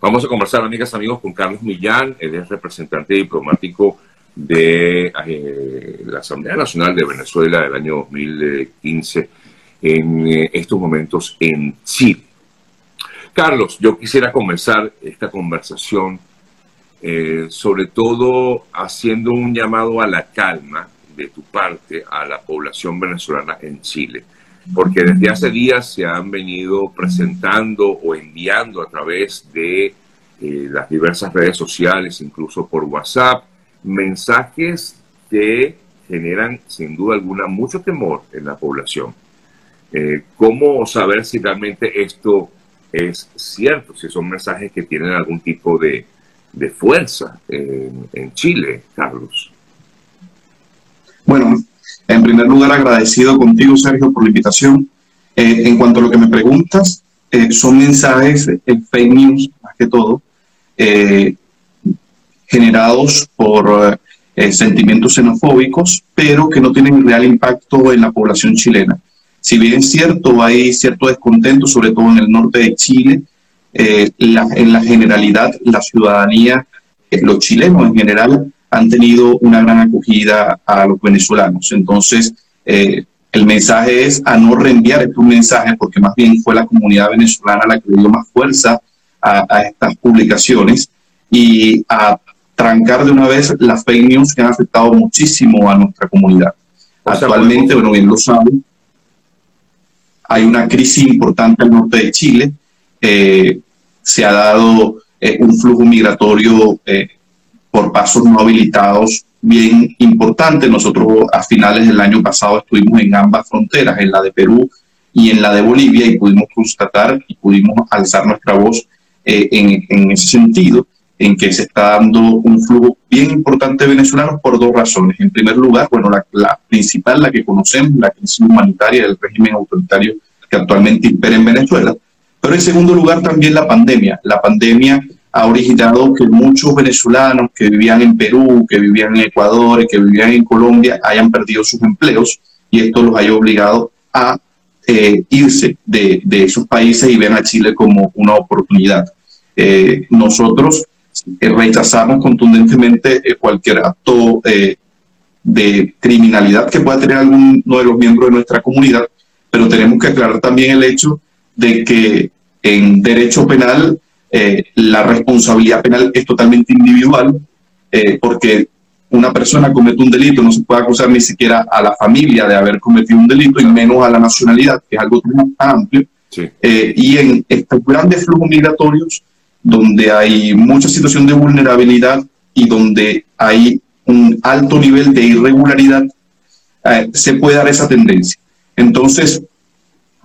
Vamos a conversar, amigas, amigos, con Carlos Millán. Él es representante diplomático de eh, la Asamblea Nacional de Venezuela del año 2015 en eh, estos momentos en Chile. Carlos, yo quisiera comenzar esta conversación eh, sobre todo haciendo un llamado a la calma de tu parte a la población venezolana en Chile, porque desde hace días se han venido presentando o enviando a través de eh, las diversas redes sociales, incluso por WhatsApp, mensajes que generan sin duda alguna mucho temor en la población. Eh, ¿Cómo saber si realmente esto es cierto, si son mensajes que tienen algún tipo de, fuerza en, Chile, Carlos? Bueno, en primer lugar agradecido contigo, Sergio, por la invitación. Eh, en cuanto a lo que me preguntas, eh, son mensajes en fake news, más que todo, eh, generados por sentimientos xenofóbicos, pero que no tienen real impacto en la población chilena. Si bien es cierto, hay cierto descontento, sobre todo en el norte de Chile, eh, en la generalidad, la ciudadanía, eh, los chilenos en general, han tenido una gran acogida a los venezolanos. Entonces, eh, el mensaje es a no reenviar estos mensajes, porque más bien fue la comunidad venezolana la que dio más fuerza a, estas publicaciones y a trancar de una vez las fake news que han afectado muchísimo a nuestra comunidad. Actualmente, bueno, bien lo saben, hay una crisis importante al norte de Chile. Eh, se ha dado eh, un flujo migratorio eh, por pasos no habilitados bien importante. Nosotros a finales del año pasado estuvimos en ambas fronteras, en la de Perú y en la de Bolivia, y pudimos constatar y pudimos alzar nuestra voz eh, en, ese sentido, en que se está dando un flujo bien importante de venezolanos por dos razones. En primer lugar, bueno, la, la principal, la que conocemos, la crisis humanitaria del régimen autoritario que actualmente impera en Venezuela, pero en segundo lugar también la pandemia. La pandemia ha originado que muchos venezolanos que vivían en Perú, que vivían en Ecuador, que vivían en Colombia, hayan perdido sus empleos y esto los haya obligado a eh, irse de, esos países y ven a Chile como una oportunidad. Eh, nosotros eh, rechazamos contundentemente cualquier acto de criminalidad que pueda tener alguno de los miembros de nuestra comunidad, pero tenemos que aclarar también el hecho de que en derecho penal eh, la responsabilidad penal es totalmente individual, eh, porque una persona comete un delito, no se puede acusar ni siquiera a la familia de haber cometido un delito y menos a la nacionalidad, que es algo tan amplio. Eh, y en estos grandes flujos migratorios, donde hay mucha situación de vulnerabilidad y donde hay un alto nivel de irregularidad, se puede dar esa tendencia. Entonces,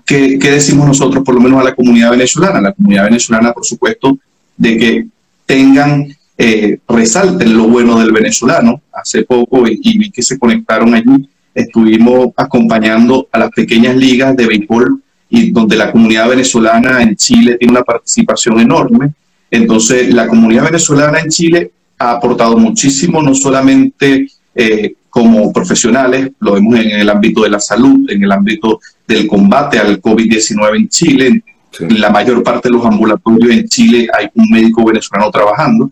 ¿qué, decimos nosotros, por lo menos a la comunidad venezolana? La comunidad venezolana, por supuesto, de que tengan, eh, resalten lo bueno del venezolano. Hace poco, y, vi que se conectaron allí, estuvimos acompañando a las pequeñas ligas de béisbol y donde la comunidad venezolana en Chile tiene una participación enorme. Entonces, la comunidad venezolana en Chile ha aportado muchísimo, no solamente eh, como profesionales, lo vemos en el ámbito de la salud, en el ámbito del combate al COVID-19 en Chile. En la mayor parte de los ambulatorios en Chile hay un médico venezolano trabajando.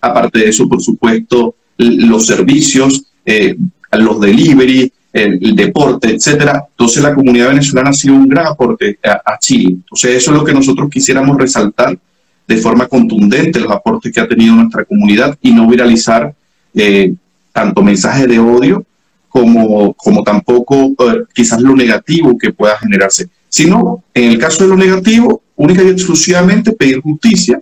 Aparte de eso, por supuesto, los servicios, eh, los delivery, el, deporte, etcétera. Entonces, la comunidad venezolana ha sido un gran aporte a, Chile. Entonces, eso es lo que nosotros quisiéramos resaltar de forma contundente, los aportes que ha tenido nuestra comunidad y no viralizar eh, tanto mensajes de odio como, como tampoco eh, quizás lo negativo que pueda generarse, sino en el caso de lo negativo, única y exclusivamente pedir justicia,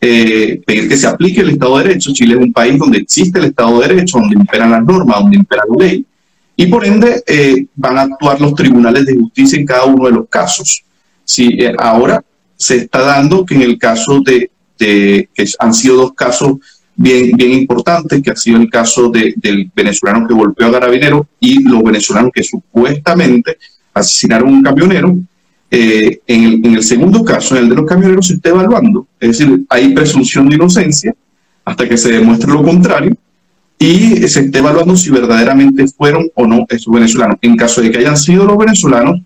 eh, pedir que se aplique el Estado de Derecho. Chile es un país donde existe el Estado de Derecho, donde imperan las normas, donde impera la ley, y por ende eh, van a actuar los tribunales de justicia en cada uno de los casos. Si ahora se está dando que en el caso de, de que han sido dos casos bien, bien importante, que ha sido el caso del venezolano que golpeó a Garabinero y los venezolanos que supuestamente asesinaron a un camionero. Eh, en, el, el, segundo caso, en el de los camioneros, se está evaluando. Es decir, hay presunción de inocencia hasta que se demuestre lo contrario y se está evaluando si verdaderamente fueron o no esos venezolanos. En caso de que hayan sido los venezolanos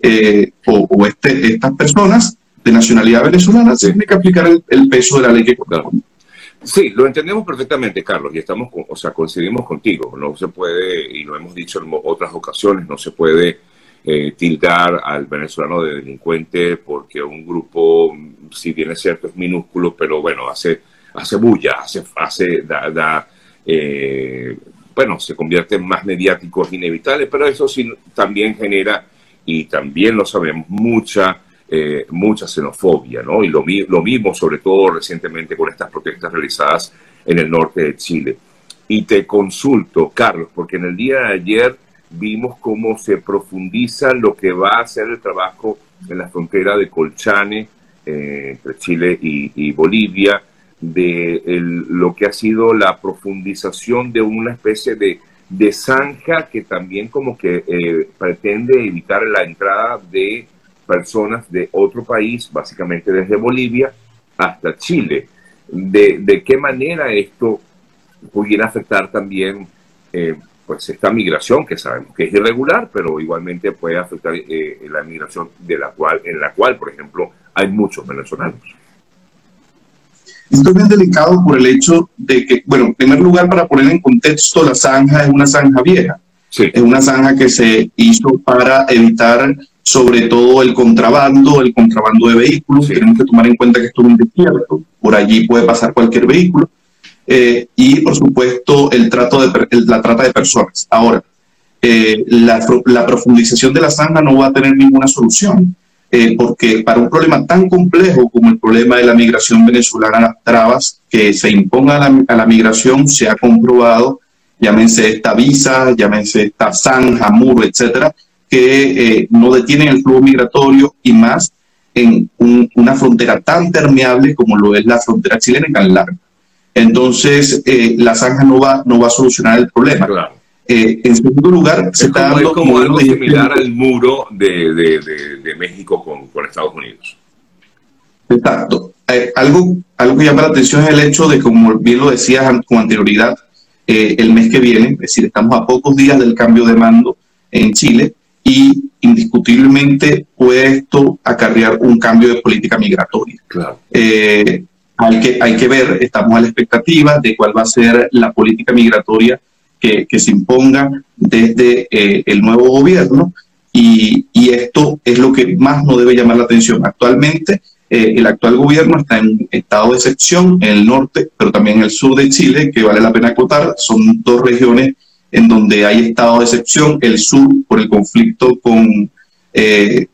eh, o, este, estas personas, de nacionalidad venezolana, se tiene que aplicar el, peso de la ley que corresponde. Sí, lo entendemos perfectamente, Carlos, y estamos, o sea, coincidimos contigo. No se puede, y lo hemos dicho en otras ocasiones, no se puede eh, tildar al venezolano de delincuente porque un grupo, si bien es cierto, es minúsculo, pero bueno, hace, hace bulla, hace, hace da, eh, bueno, se convierte en más mediático, es inevitable, pero eso sí también genera, y también lo sabemos, mucha eh, mucha xenofobia, ¿no? Y lo, lo mismo, sobre todo recientemente, con estas protestas realizadas en el norte de Chile. Y te consulto, Carlos, porque en el día de ayer vimos cómo se profundiza lo que va a ser el trabajo en la frontera de Colchane, eh, entre Chile y, Bolivia, de lo que ha sido la profundización de una especie de, de zanja que también como que eh, pretende evitar la entrada de personas de otro país, básicamente desde Bolivia hasta Chile. ¿De, de qué manera esto pudiera afectar también eh, pues esta migración que sabemos que es irregular, pero igualmente puede afectar eh, la migración de la cual, en la cual, por ejemplo, hay muchos venezolanos? Esto es bien delicado por el hecho de que, bueno, en primer lugar, para poner en contexto, la zanja es una zanja vieja. Es una zanja que se hizo para evitar sobre todo el contrabando, el contrabando de vehículos. Tenemos que tomar en cuenta que esto es un desierto, por allí puede pasar cualquier vehículo. Eh, y, por supuesto, el trato de, la trata de personas. Ahora, eh, la, profundización de la zanja no va a tener ninguna solución, eh, porque para un problema tan complejo como el problema de la migración venezolana, las trabas que se impongan a la, a la migración se ha comprobado, llámense esta visa, llámense esta zanja, muro, etcétera, que eh, no detienen el flujo migratorio y más en una frontera tan permeable como lo es la frontera chilena y tan larga. Entonces, eh, la zanja no va, no va a solucionar el problema. Eh, en segundo lugar, se está dando... Es como algo similar al muro de, de, de, México con, con, Estados Unidos. Exacto. algo, algo que llama la atención es el hecho de, como bien lo decías con anterioridad, el mes que viene, es decir, estamos a pocos días del cambio de mando en Chile, y indiscutiblemente puede esto acarrear un cambio de política migratoria. Eh, hay, que, hay que ver, estamos a la expectativa de cuál va a ser la política migratoria que, que se imponga desde eh, el nuevo gobierno y, y, esto es lo que más nos debe llamar la atención. Actualmente eh, el actual gobierno está en estado de excepción en el norte, pero también en el sur de Chile, que vale la pena acotar, son dos regiones en donde hay estado de excepción, el sur por el conflicto con, eh,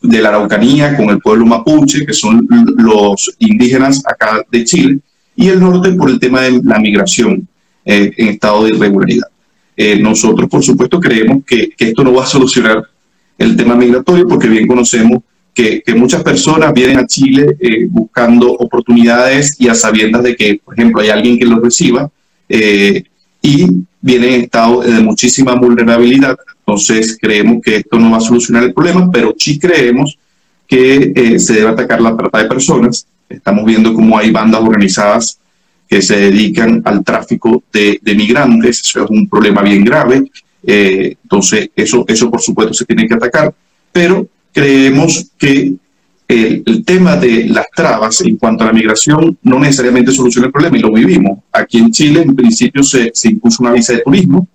de la Araucanía con el pueblo mapuche, que son los indígenas acá de Chile, y el norte por el tema de la migración eh, en estado de irregularidad. Eh, nosotros, por supuesto, creemos que, esto no va a solucionar el tema migratorio porque bien conocemos que muchas personas vienen a Chile buscando oportunidades y a sabiendas de que, por ejemplo, hay alguien que los reciba y viene en estado de muchísima vulnerabilidad. Entonces creemos que esto no va a solucionar el problema, pero sí creemos que eh, se debe atacar la trata de personas. Estamos viendo cómo hay bandas organizadas que se dedican al tráfico de, migrantes. Eso es un problema bien grave. Eh, entonces, eso, eso por supuesto se tiene que atacar. Pero creemos que el, tema de las trabas en cuanto a la migración no necesariamente soluciona el problema y lo vivimos. Aquí en Chile, en principio, se, impuso una visa de turismo.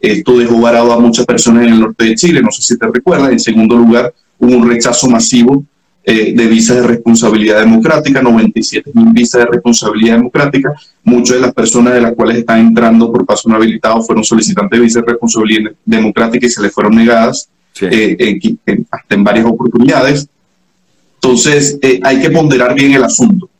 Esto dejó varado a muchas personas en el norte de Chile, no sé si te recuerdas. En segundo lugar, hubo un rechazo masivo eh, de visas de responsabilidad democrática, 97 mil visas de responsabilidad democrática. Muchas de las personas de las cuales están entrando por paso no habilitado fueron solicitantes de visas de responsabilidad democrática y se les fueron negadas eh, hasta en varias oportunidades. Entonces, eh, hay que ponderar bien el asunto.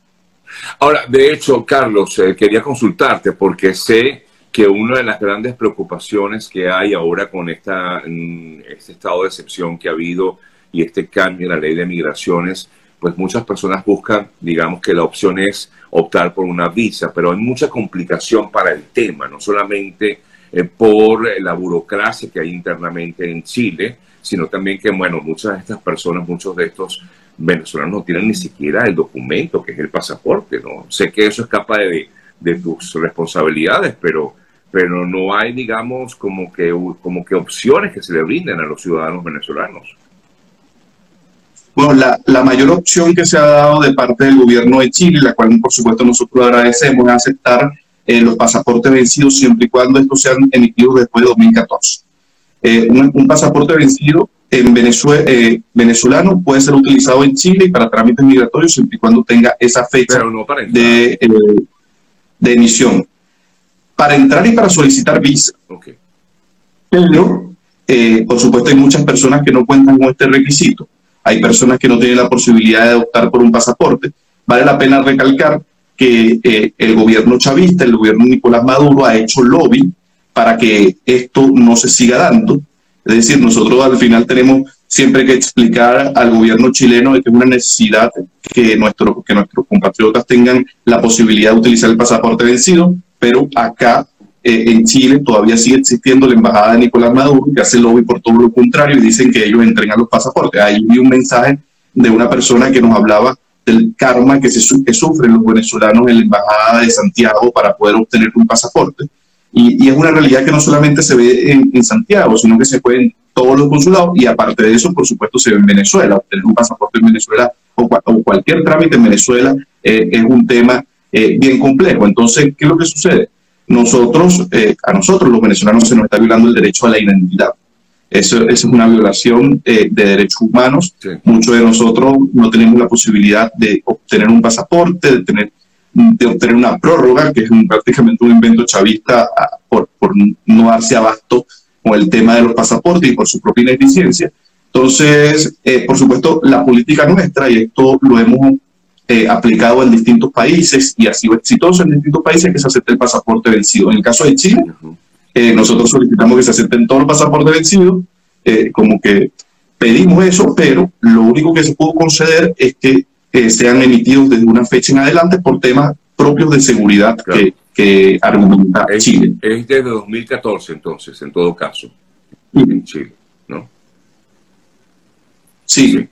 Ahora, de hecho, Carlos, eh, quería consultarte porque sé que una de las grandes preocupaciones que hay ahora con esta, mm, este estado de excepción que ha habido y este cambio en la ley de migraciones, pues muchas personas buscan, digamos que la opción es optar por una visa, pero hay mucha complicación para el tema, no solamente eh, por la burocracia que hay internamente en Chile, sino también que, bueno, muchas de estas personas, muchos de estos venezolanos no tienen ni siquiera el documento, que es el pasaporte, ¿no? Sé que eso escapa de, de tus responsabilidades, pero, pero no hay, digamos, como que, como que opciones que se le brinden a los ciudadanos venezolanos. Bueno, la, mayor opción que se ha dado de parte del gobierno de Chile, la cual por supuesto nosotros agradecemos, es aceptar eh, los pasaportes vencidos siempre y cuando estos sean emitidos después de 2014. Eh, un, pasaporte vencido en Venezuela, eh, venezolano puede ser utilizado en Chile para trámites migratorios siempre y cuando tenga esa fecha de, de, emisión. Para entrar y para solicitar visa. Pero, por supuesto, hay muchas personas que no cuentan con este requisito hay personas que no tienen la posibilidad de optar por un pasaporte. Vale la pena recalcar que eh, el gobierno chavista, el gobierno Nicolás Maduro ha hecho lobby para que esto no se siga dando. Es decir, nosotros al final tenemos siempre que explicar al gobierno chileno de que es una necesidad que, nuestro, que nuestros compatriotas tengan la posibilidad de utilizar el pasaporte vencido, pero acá eh, en Chile todavía sigue existiendo la embajada de Nicolás Maduro, que hace lobby por todo lo contrario y dicen que ellos entregan los pasaportes. Ahí vi un mensaje de una persona que nos hablaba del karma que, se, sufren los venezolanos en la embajada de Santiago para poder obtener un pasaporte. Y, es una realidad que no solamente se ve en, Santiago, sino que se ve en todos los consulados y aparte de eso, por supuesto, se ve en Venezuela. Obtener un pasaporte en Venezuela o, cualquier trámite en Venezuela eh, es un tema eh, bien complejo. Entonces, ¿qué es lo que sucede? nosotros, eh, a nosotros los venezolanos se nos está violando el derecho a la identidad. Eso, es una violación eh, de derechos humanos. Muchos de nosotros no tenemos la posibilidad de obtener un pasaporte, de, tener, de obtener una prórroga, que es prácticamente un invento chavista ah, por, por, no darse abasto con el tema de los pasaportes y por su propia ineficiencia. Entonces, eh, por supuesto, la política nuestra, y esto lo hemos eh, aplicado en distintos países y ha sido exitoso en distintos países que se acepte el pasaporte vencido. En el caso de Chile, eh, nosotros solicitamos que se acepten todos los pasaportes vencidos, como que pedimos eso, pero lo único que se pudo conceder es que sean emitidos desde una fecha en adelante por temas propios de seguridad que, que argumenta Chile. Es desde 2014 entonces, en todo caso, en Chile, ¿no? Sí.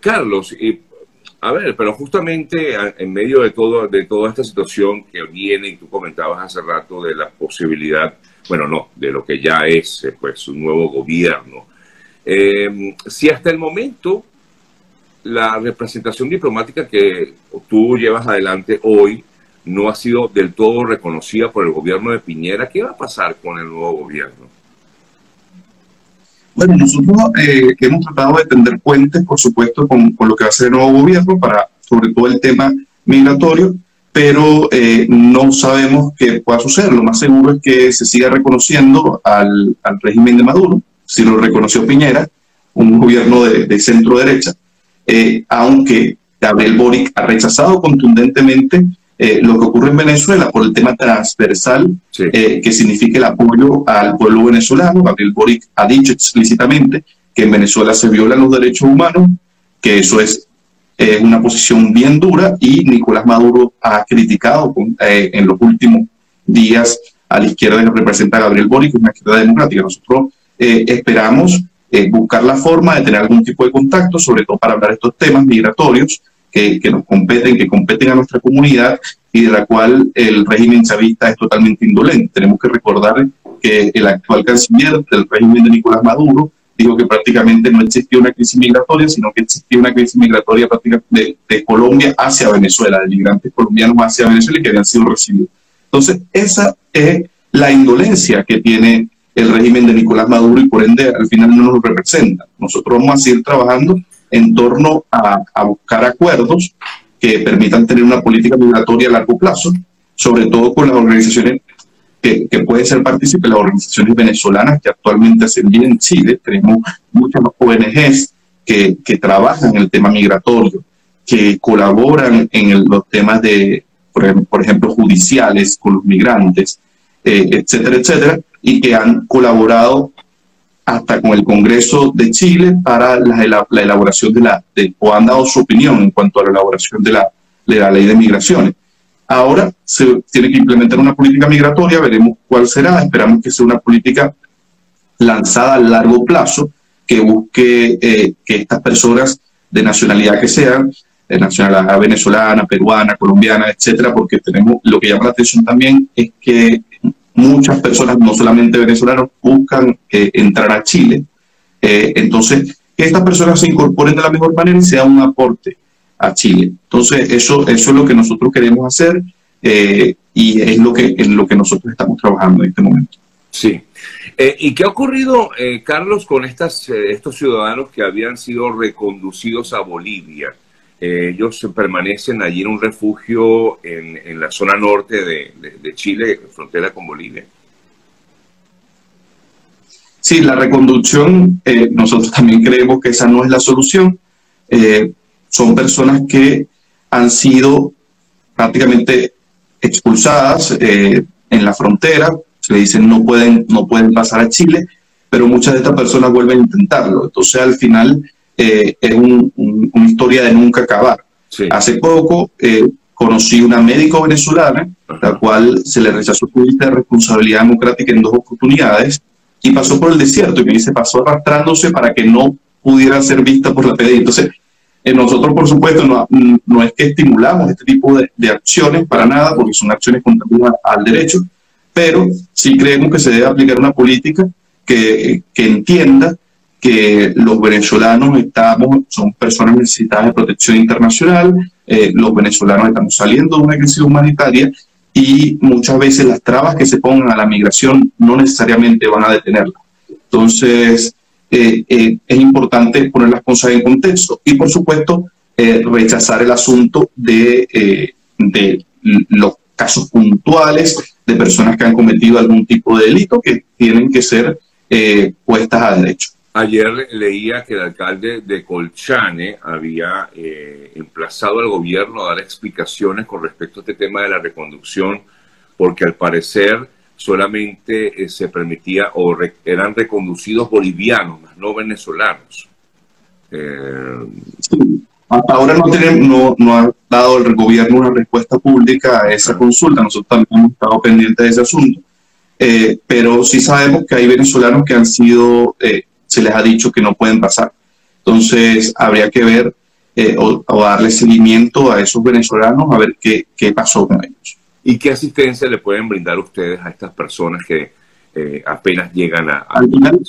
Carlos, a ver, pero justamente en medio de todo de toda esta situación que viene y tú comentabas hace rato de la posibilidad, bueno, no, de lo que ya es eh, pues un nuevo gobierno. Eh, si hasta el momento la representación diplomática que tú llevas adelante hoy no ha sido del todo reconocida por el gobierno de Piñera, ¿qué va a pasar con el nuevo gobierno? Bueno, nosotros eh, hemos tratado de tender puentes, por supuesto, con, con, lo que va a ser el nuevo gobierno, para sobre todo el tema migratorio, pero eh, no sabemos qué pueda suceder. Lo más seguro es que se siga reconociendo al, al régimen de Maduro, si lo reconoció Piñera, un gobierno de, de centro derecha, eh, aunque Gabriel Boric ha rechazado contundentemente eh, lo que ocurre en Venezuela por el tema transversal eh, que significa el apoyo al pueblo venezolano. Gabriel Boric ha dicho explícitamente que en Venezuela se violan los derechos humanos, que eso es eh, una posición bien dura y Nicolás Maduro ha criticado en los últimos días a la izquierda que representa a Gabriel Boric, una izquierda democrática. Nosotros esperamos buscar la forma de tener algún tipo de contacto, sobre todo para hablar de estos temas migratorios, que, nos competen, que competen a nuestra comunidad y de la cual el régimen chavista es totalmente indolente. Tenemos que recordar que el actual canciller del régimen de Nicolás Maduro dijo que prácticamente no existía una crisis migratoria, sino que existía una crisis migratoria de, de Colombia hacia Venezuela, de migrantes colombianos hacia Venezuela y que habían sido recibidos. Entonces, esa es la indolencia que tiene el régimen de Nicolás Maduro y por ende al final no nos representa. Nosotros vamos a seguir trabajando en torno a, buscar acuerdos que permitan tener una política migratoria a largo plazo, sobre todo con las organizaciones que, pueden ser partícipes, las organizaciones venezolanas que actualmente hacen bien en Chile. Tenemos muchas ONGs que, que trabajan en el tema migratorio, que colaboran en los temas de, por, ejemplo, judiciales con los migrantes, eh, etcétera, etcétera, y que han colaborado hasta con el Congreso de Chile para la, elaboración de la, o han dado su opinión en cuanto a la elaboración de la, de la ley de migraciones. Ahora se tiene que implementar una política migratoria, veremos cuál será, esperamos que sea una política lanzada a largo plazo, que busque eh, que estas personas de nacionalidad que sean, de nacionalidad venezolana, peruana, colombiana, etcétera, porque tenemos, lo que llama la atención también es que muchas personas, no solamente venezolanos, buscan eh, entrar a Chile. Eh, entonces, que estas personas se incorporen de la mejor manera y sea un aporte a Chile. Entonces, eso, eso es lo que nosotros queremos hacer eh, y es lo, que, es lo que nosotros estamos trabajando en este momento. Sí. Eh, ¿Y qué ha ocurrido, eh, Carlos, con estas, estos ciudadanos que habían sido reconducidos a Bolivia? Ellos permanecen allí en un refugio en, en la zona norte de, de Chile, frontera con Bolivia. Sí, la reconducción, nosotros también creemos que esa no es la solución. son personas que han sido prácticamente expulsadas eh, en la frontera, se le dicen no pueden, no pueden pasar a Chile, pero muchas de estas personas vuelven a intentarlo. Entonces al final eh, es una historia de nunca acabar. Hace poco eh, conocí una médico venezolana, la cual se le rechazó su de responsabilidad democrática en dos oportunidades y pasó por el desierto y me dice, pasó arrastrándose para que no pudiera ser vista por la PDI. Entonces, eh, nosotros, por supuesto, no, no, es que estimulamos este tipo de, de, acciones para nada, porque son acciones contrarias al derecho, pero sí creemos que se debe aplicar una política que, que entienda que los venezolanos estamos, son personas necesitadas de protección internacional, eh, los venezolanos estamos saliendo de una crisis humanitaria y muchas veces las trabas que se pongan a la migración no necesariamente van a detenerla. Entonces, eh, eh, es importante poner las cosas en contexto y, por supuesto, rechazar el asunto de, de los casos puntuales de personas que han cometido algún tipo de delito que tienen que ser puestas a derecho. Ayer leía que el alcalde de Colchane había emplazado al gobierno a dar explicaciones con respecto a este tema de la reconducción, porque al parecer solamente eh, se permitía o eran reconducidos bolivianos, no venezolanos. Eh, hasta ahora no, tenemos, no, ha dado el gobierno una respuesta pública a esa consulta. Nosotros también hemos estado pendientes de ese asunto. Eh, pero sí sabemos que hay venezolanos que han sido, se les ha dicho que no pueden pasar. Entonces habría que ver o, o, darle seguimiento a esos venezolanos a ver qué, qué pasó con ellos. ¿Y qué asistencia le pueden brindar ustedes a estas personas que eh, apenas llegan a... Al final,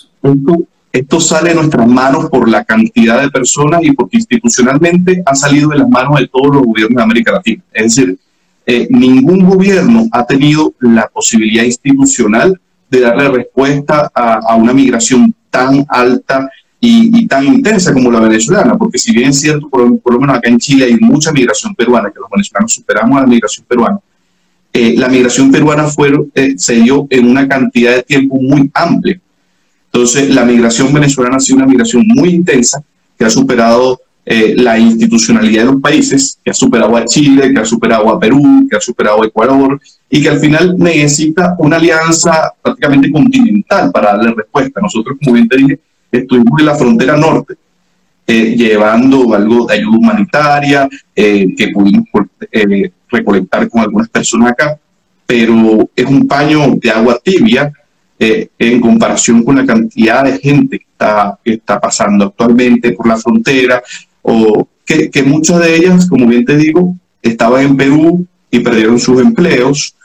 esto, sale de nuestras manos por la cantidad de personas y porque institucionalmente ha salido de las manos de todos los gobiernos de América Latina. Es decir, eh, ningún gobierno ha tenido la posibilidad institucional de darle respuesta a, una migración tan alta y, tan intensa como la venezolana, porque si bien es cierto, por, por, lo menos acá en Chile hay mucha migración peruana, que los venezolanos superamos a la migración peruana, eh, la migración peruana fue, eh, se dio en una cantidad de tiempo muy amplia. Entonces, la migración venezolana ha sido una migración muy intensa que ha superado eh, la institucionalidad de los países, que ha superado a Chile, que ha superado a Perú, que ha superado a Ecuador y que al final necesita una alianza prácticamente continental para darle respuesta. Nosotros, como bien te dije, estuvimos en la frontera norte, llevando algo de ayuda humanitaria, que pudimos recolectar con algunas personas acá, pero es un paño de agua tibia eh, en comparación con la cantidad de gente que está, que está pasando actualmente por la frontera, o que, que muchas de ellas, como bien te digo, estaban en Perú y perdieron sus empleos,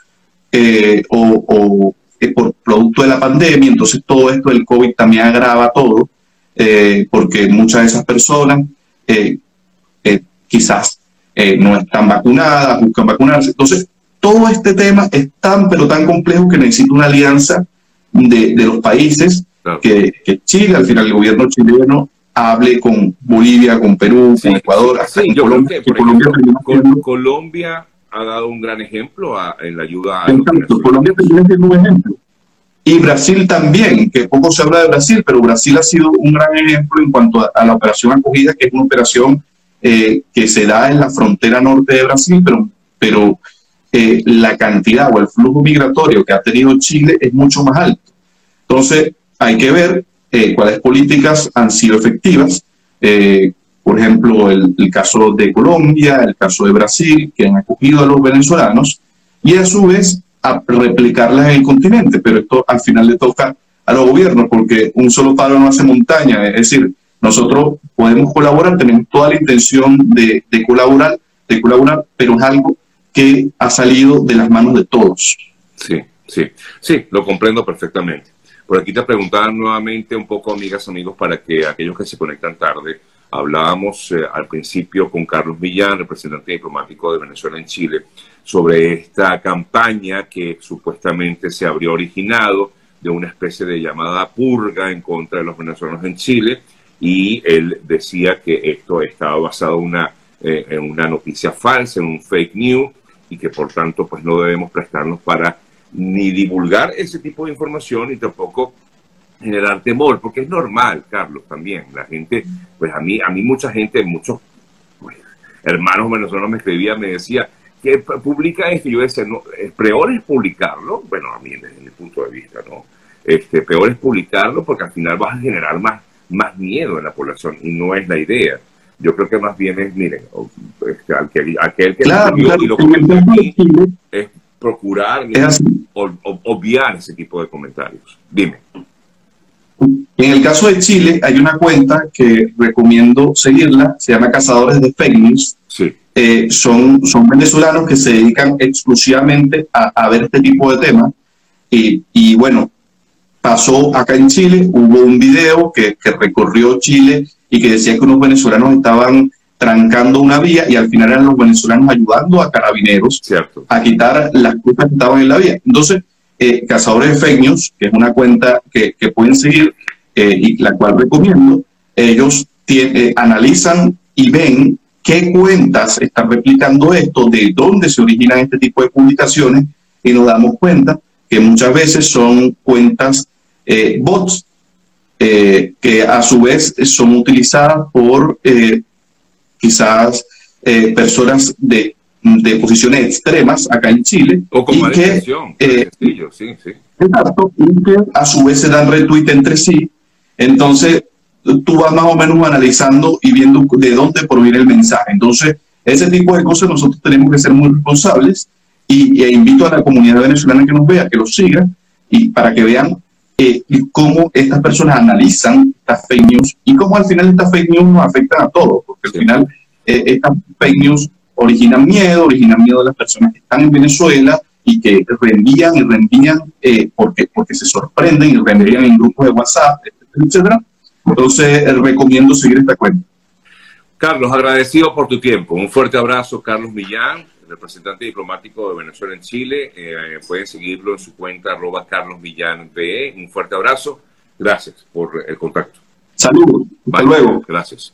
eh, o, o por producto de la pandemia, entonces todo esto del COVID también agrava todo, eh, porque muchas de esas personas quizás eh, no están vacunadas, buscan vacunarse. Entonces, todo este tema es tan, pero tan complejo que necesita una alianza de, de los países, que, que, Chile, al final el gobierno chileno, hable con Bolivia, con Perú, con Ecuador. Sí, Colombia, Colombia, Colombia, ha dado un gran ejemplo en la ayuda a Colombia también es un ejemplo. Y Brasil también, que poco se habla de Brasil, pero Brasil ha sido un gran ejemplo en cuanto a la operación acogida, que es una operación eh, que se da en la frontera norte de Brasil, pero, pero eh, la cantidad o el flujo migratorio que ha tenido Chile es mucho más alto. Entonces, hay que ver eh, cuáles políticas han sido efectivas. por ejemplo, el, caso de Colombia, el caso de Brasil, que han acogido a los venezolanos, y a su vez a replicarlas en el continente. Pero esto al final le toca a los gobiernos, porque un solo palo no hace montaña. Es decir, nosotros podemos colaborar, tenemos toda la intención de, colaborar, de colaborar, pero es algo que ha salido de las manos de todos. Sí, sí, sí, lo comprendo perfectamente. Por aquí te preguntaba nuevamente un poco, amigas, amigos, para que aquellos que se conectan tarde, hablábamos eh, al principio con Carlos Millán, representante diplomático de Venezuela en Chile, sobre esta campaña que supuestamente se habría originado de una especie de llamada purga en contra de los venezolanos en Chile y él decía que esto estaba basado una, eh, en una noticia falsa, en un fake news y que por tanto pues no debemos prestarnos para ni divulgar ese tipo de información y tampoco generar temor, porque es normal, Carlos, también. La gente, pues a mí, a mí mucha gente, muchos pues, hermanos venezolanos me escribían, me decía, que publica esto, yo decía, no, peor es publicarlo, bueno, a mí desde mi punto de vista, ¿no? Este, peor es publicarlo porque al final vas a generar más, más miedo en la población y no es la idea. Yo creo que más bien es, miren, este, aquel, aquel que claro, y lo aquí es procurar obviar ese tipo de comentarios. Dime. En el caso de Chile hay una cuenta que recomiendo seguirla, se llama Cazadores de Fake News. Sí. Eh, son, son venezolanos que se dedican exclusivamente a, ver este tipo de temas. Y, y, bueno, pasó acá en Chile, hubo un video que, que recorrió Chile y que decía que unos venezolanos estaban trancando una vía y al final eran los venezolanos ayudando a carabineros a quitar las cosas que estaban en la vía. Entonces, eh, Cazadores de Fake News, que es una cuenta que, pueden seguir eh, y la cual recomiendo, ellos eh, analizan y ven qué cuentas están replicando esto, de dónde se originan este tipo de publicaciones y nos damos cuenta que muchas veces son cuentas bots que a su vez son utilizadas por quizás eh, personas de, de, posiciones extremas acá en Chile. O con y que, eh, sí, sí. Exacto, y que a su vez se dan retweet entre sí. Entonces, tú vas más o menos analizando y viendo de dónde proviene el mensaje. Entonces, ese tipo de cosas nosotros tenemos que ser muy responsables y, invito a la comunidad venezolana que nos vea, que los siga y para que vean eh, cómo estas personas analizan estas fake news y cómo al final estas fake news nos afectan a todos, porque al final eh, estas fake news originan miedo, originan miedo a las personas que están en Venezuela y que reenvían y reenvían eh, porque, porque se sorprenden y reenvían en grupos de WhatsApp, etcétera. Entonces, eh, recomiendo seguir esta cuenta. Carlos, agradecido por tu tiempo. Un fuerte abrazo, Carlos Millán, representante diplomático de Venezuela en Chile. pueden seguirlo en su cuenta arroba Carlos Millán Un fuerte abrazo. Gracias por el contacto. Saludos. Hasta luego. Gracias.